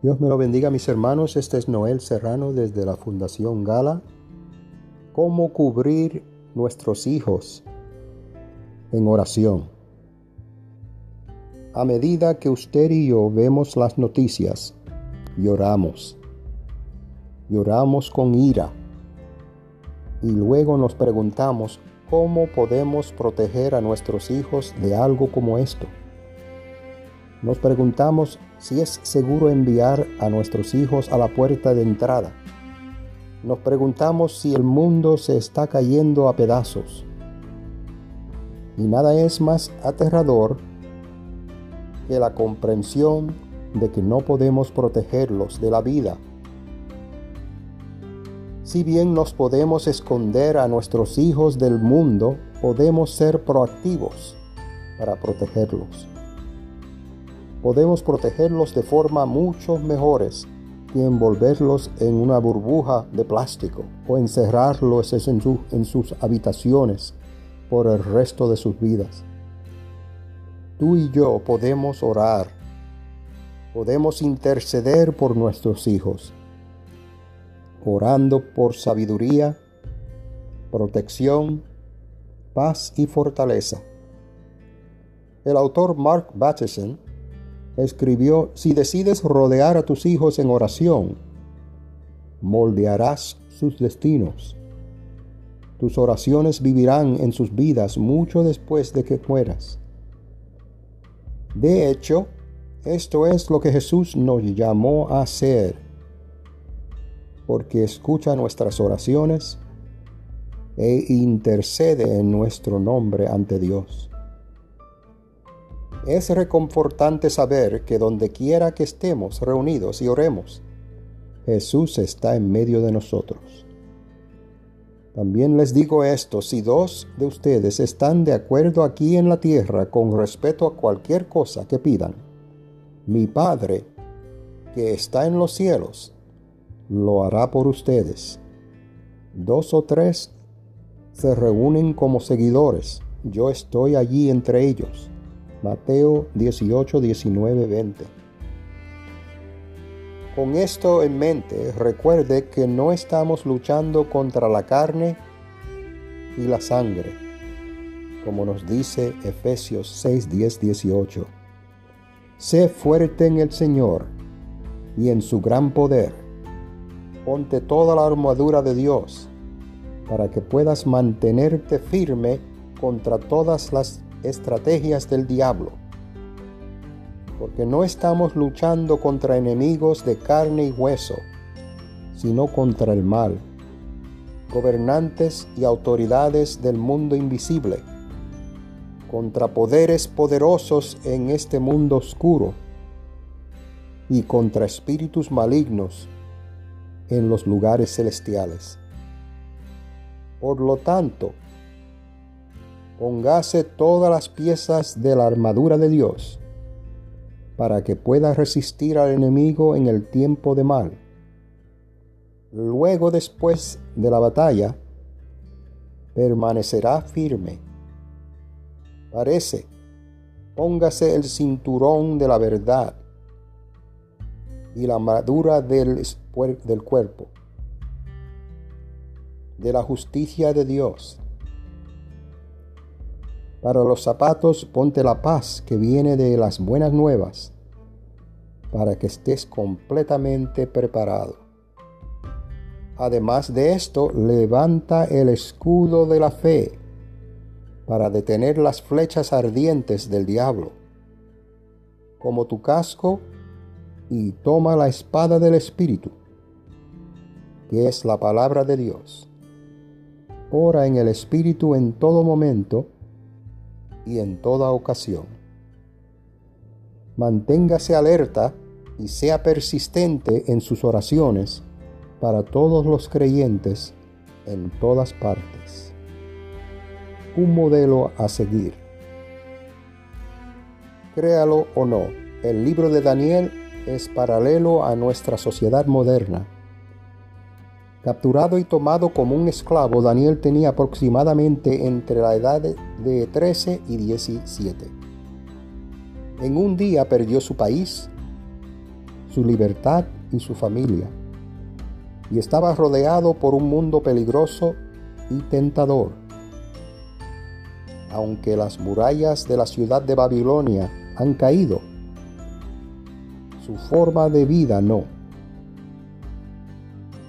Dios me lo bendiga mis hermanos, este es Noel Serrano desde la Fundación Gala. ¿Cómo cubrir nuestros hijos en oración? A medida que usted y yo vemos las noticias, lloramos. Lloramos con ira. Y luego nos preguntamos cómo podemos proteger a nuestros hijos de algo como esto. Nos preguntamos si es seguro enviar a nuestros hijos a la puerta de entrada. Nos preguntamos si el mundo se está cayendo a pedazos. Y nada es más aterrador que la comprensión de que no podemos protegerlos de la vida. Si bien nos podemos esconder a nuestros hijos del mundo, podemos ser proactivos para protegerlos podemos protegerlos de forma mucho mejores que envolverlos en una burbuja de plástico o encerrarlos en, sus habitaciones por el resto de sus vidas. Tú y yo podemos orar, podemos interceder por nuestros hijos, orando por sabiduría, protección, paz y fortaleza. El autor Mark Batterson escribió, si decides rodear a tus hijos en oración, moldearás sus destinos. Tus oraciones vivirán en sus vidas mucho después de que mueras. De hecho, esto es lo que Jesús nos llamó a hacer, porque escucha nuestras oraciones e intercede en nuestro nombre ante Dios. Es reconfortante saber que donde quiera que estemos reunidos y oremos, Jesús está en medio de nosotros. También les digo esto, si dos de ustedes están de acuerdo aquí en la tierra con respecto a cualquier cosa que pidan, mi Padre, que está en los cielos, lo hará por ustedes. Dos o tres se reúnen como seguidores, yo estoy allí entre ellos. Mateo 18, 19, 20. Con esto en mente, recuerde que no estamos luchando contra la carne y la sangre, como nos dice Efesios 6, 10, 18. Sé fuerte en el Señor y en su gran poder. Ponte toda la armadura de Dios para que puedas mantenerte firme contra todas las estrategias del diablo. Porque no estamos luchando contra enemigos de carne y hueso, sino contra el mal, gobernantes y autoridades del mundo invisible, contra poderes poderosos en este mundo oscuro y contra espíritus malignos en los lugares celestiales. Por lo tanto, póngase todas las piezas de la armadura de Dios para que pueda resistir al enemigo en el tiempo de mal. Luego después de la batalla, permanecerá firme. Parece, póngase el cinturón de la verdad y la armadura del, del cuerpo, de la justicia de Dios para los zapatos ponte la paz que viene de las buenas nuevas, para que estés completamente preparado. Además de esto, levanta el escudo de la fe para detener las flechas ardientes del diablo, como tu casco, y toma la espada del Espíritu, que es la palabra de Dios. Ora en el Espíritu en todo momento, y en toda ocasión. Manténgase alerta y sea persistente en sus oraciones para todos los creyentes en todas partes. Un modelo a seguir. Créalo o no, el libro de Daniel es paralelo a nuestra sociedad moderna Capturado y tomado como un esclavo, Daniel tenía aproximadamente entre la edad de 13 y 17. En un día perdió su país, su libertad y su familia. Y estaba rodeado por un mundo peligroso y tentador. Aunque las murallas de la ciudad de Babilonia han caído, su forma de vida no.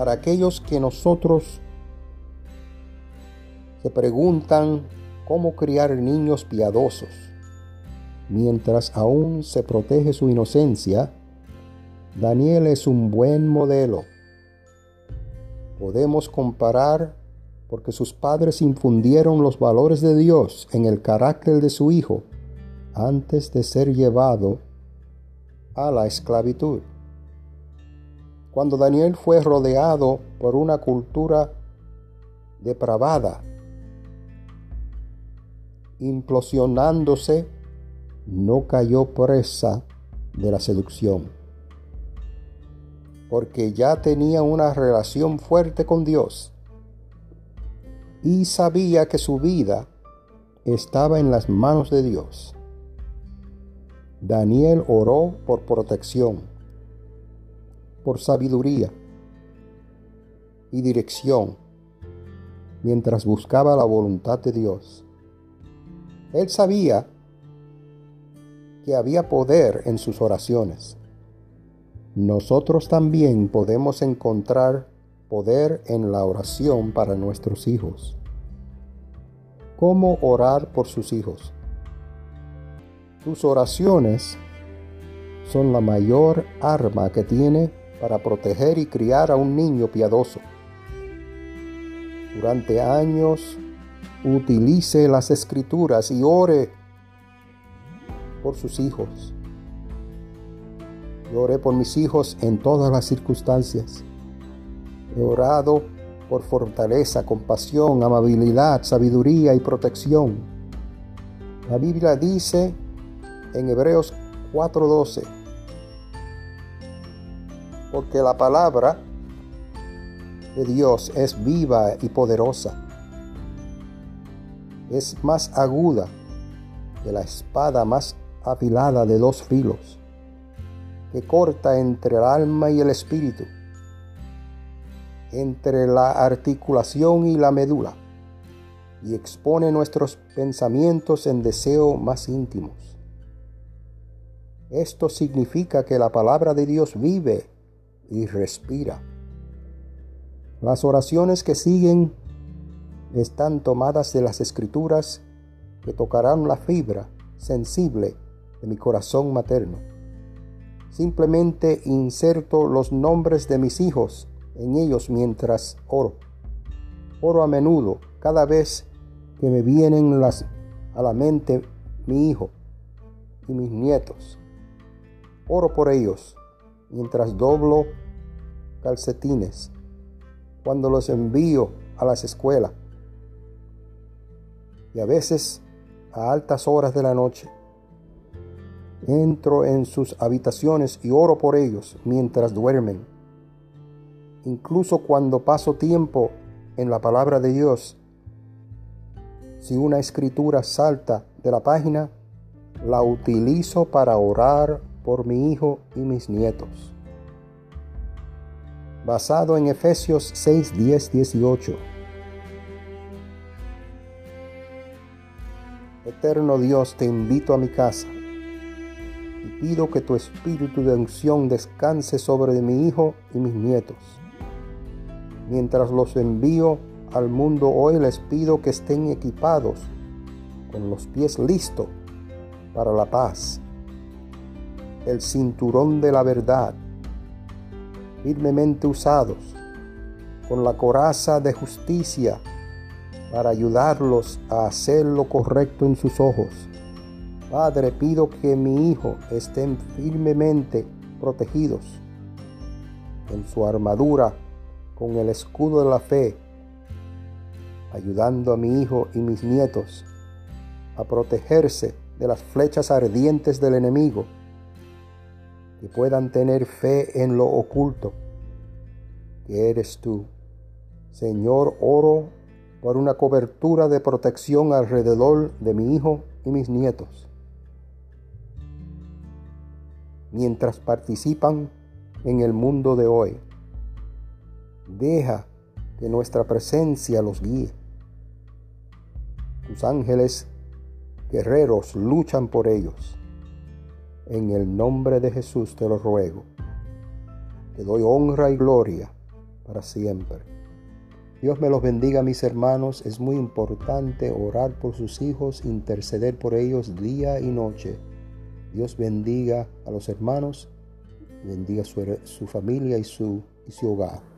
Para aquellos que nosotros se preguntan cómo criar niños piadosos, mientras aún se protege su inocencia, Daniel es un buen modelo. Podemos comparar porque sus padres infundieron los valores de Dios en el carácter de su hijo antes de ser llevado a la esclavitud. Cuando Daniel fue rodeado por una cultura depravada, implosionándose, no cayó presa de la seducción, porque ya tenía una relación fuerte con Dios y sabía que su vida estaba en las manos de Dios. Daniel oró por protección, por sabiduría y dirección mientras buscaba la voluntad de Dios. Él sabía que había poder en sus oraciones. Nosotros también podemos encontrar poder en la oración para nuestros hijos. ¿Cómo orar por sus hijos? Tus oraciones son la mayor arma que tiene para proteger y criar a un niño piadoso. Durante años utilice las escrituras y ore por sus hijos. Yo oré por mis hijos en todas las circunstancias. He orado por fortaleza, compasión, amabilidad, sabiduría y protección. La Biblia dice en Hebreos 4:12, porque la palabra de Dios es viva y poderosa. Es más aguda que la espada más afilada de dos filos, que corta entre el alma y el espíritu entre la articulación y la médula y expone nuestros pensamientos en deseo más íntimos. Esto significa que la palabra de Dios vive y respira. Las oraciones que siguen están tomadas de las escrituras que tocarán la fibra sensible de mi corazón materno. Simplemente inserto los nombres de mis hijos en ellos mientras oro. Oro a menudo, cada vez que me vienen las, a la mente mi hijo y mis nietos. Oro por ellos mientras doblo calcetines, cuando los envío a las escuelas y a veces a altas horas de la noche. Entro en sus habitaciones y oro por ellos mientras duermen incluso cuando paso tiempo en la palabra de Dios, si una escritura salta de la página, la utilizo para orar por mi hijo y mis nietos. Basado en Efesios 6, 10, 18. Eterno Dios, te invito a mi casa y pido que tu espíritu de unción descanse sobre mi hijo y mis nietos Mientras los envío al mundo hoy les pido que estén equipados con los pies listos para la paz, el cinturón de la verdad, firmemente usados, con la coraza de justicia para ayudarlos a hacer lo correcto en sus ojos. Padre, pido que mi hijo estén firmemente protegidos en su armadura con el escudo de la fe, ayudando a mi hijo y mis nietos a protegerse de las flechas ardientes del enemigo, que puedan tener fe en lo oculto, que eres tú. Señor, oro por una cobertura de protección alrededor de mi hijo y mis nietos, mientras participan en el mundo de hoy. Deja que nuestra presencia los guíe. Tus ángeles guerreros luchan por ellos. En el nombre de Jesús te lo ruego. Te doy honra y gloria para siempre. Dios me los bendiga, mis hermanos. Es muy importante orar por sus hijos, interceder por ellos día y noche. Dios bendiga a los hermanos, bendiga su, su familia y su, y su hogar.